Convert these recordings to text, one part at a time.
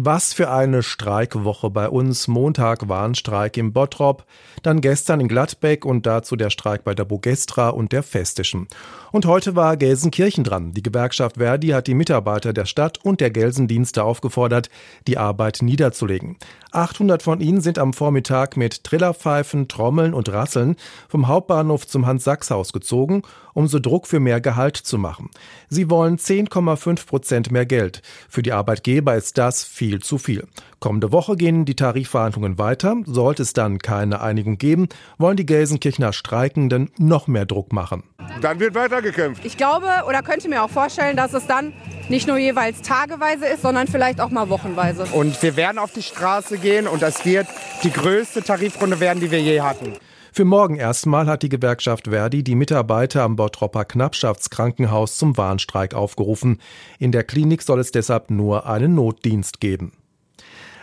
Was für eine Streikwoche bei uns. Montag Warnstreik im Bottrop, dann gestern in Gladbeck und dazu der Streik bei der Bogestra und der Festischen. Und heute war Gelsenkirchen dran. Die Gewerkschaft Verdi hat die Mitarbeiter der Stadt und der Gelsendienste aufgefordert, die Arbeit niederzulegen. 800 von ihnen sind am Vormittag mit Trillerpfeifen, Trommeln und Rasseln vom Hauptbahnhof zum Hans-Sachs-Haus gezogen, um so Druck für mehr Gehalt zu machen. Sie wollen 10,5 Prozent mehr Geld. Für die Arbeitgeber ist das viel viel zu viel. Kommende Woche gehen die Tarifverhandlungen weiter. Sollte es dann keine Einigung geben, wollen die Gelsenkirchener Streikenden noch mehr Druck machen. Dann wird weitergekämpft. Ich glaube oder könnte mir auch vorstellen, dass es dann nicht nur jeweils tageweise ist, sondern vielleicht auch mal wochenweise. Und wir werden auf die Straße gehen und das wird die größte Tarifrunde werden, die wir je hatten. Für morgen erstmal hat die Gewerkschaft Verdi die Mitarbeiter am Bottropper Knappschaftskrankenhaus zum Warnstreik aufgerufen. In der Klinik soll es deshalb nur einen Notdienst geben.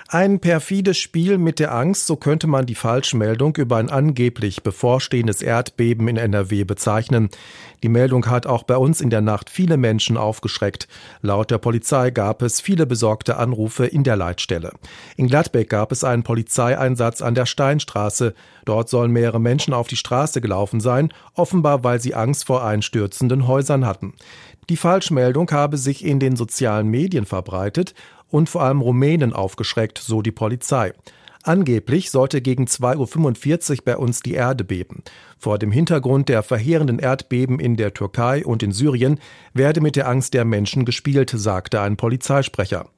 Ein perfides Spiel mit der Angst, so könnte man die Falschmeldung über ein angeblich bevorstehendes Erdbeben in NRW bezeichnen. Die Meldung hat auch bei uns in der Nacht viele Menschen aufgeschreckt. Laut der Polizei gab es viele besorgte Anrufe in der Leitstelle. In Gladbeck gab es einen Polizeieinsatz an der Steinstraße. Dort sollen mehrere Menschen auf die Straße gelaufen sein, offenbar weil sie Angst vor einstürzenden Häusern hatten. Die Falschmeldung habe sich in den sozialen Medien verbreitet und vor allem Rumänen aufgeschreckt, so die Polizei. Angeblich sollte gegen 2.45 Uhr bei uns die Erde beben. Vor dem Hintergrund der verheerenden Erdbeben in der Türkei und in Syrien werde mit der Angst der Menschen gespielt, sagte ein Polizeisprecher.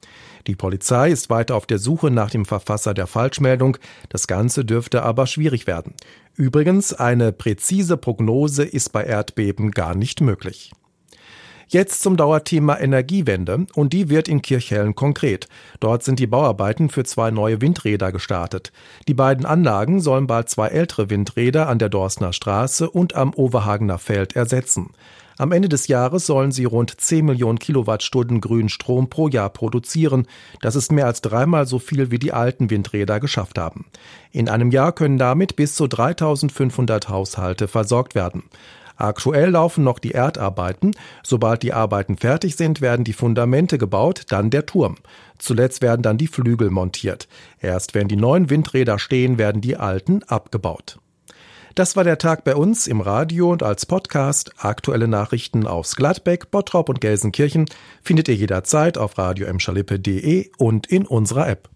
Die Polizei ist weiter auf der Suche nach dem Verfasser der Falschmeldung. Das Ganze dürfte aber schwierig werden. Übrigens, eine präzise Prognose ist bei Erdbeben gar nicht möglich. Jetzt zum Dauerthema Energiewende und die wird in Kirchhellen konkret. Dort sind die Bauarbeiten für zwei neue Windräder gestartet. Die beiden Anlagen sollen bald zwei ältere Windräder an der Dorstner Straße und am Overhagener Feld ersetzen. Am Ende des Jahres sollen sie rund 10 Millionen Kilowattstunden grünen Strom pro Jahr produzieren. Das ist mehr als dreimal so viel, wie die alten Windräder geschafft haben. In einem Jahr können damit bis zu 3500 Haushalte versorgt werden. Aktuell laufen noch die Erdarbeiten. Sobald die Arbeiten fertig sind, werden die Fundamente gebaut, dann der Turm. Zuletzt werden dann die Flügel montiert. Erst wenn die neuen Windräder stehen, werden die alten abgebaut. Das war der Tag bei uns im Radio und als Podcast. Aktuelle Nachrichten aus Gladbeck, Bottrop und Gelsenkirchen findet ihr jederzeit auf radio und in unserer App.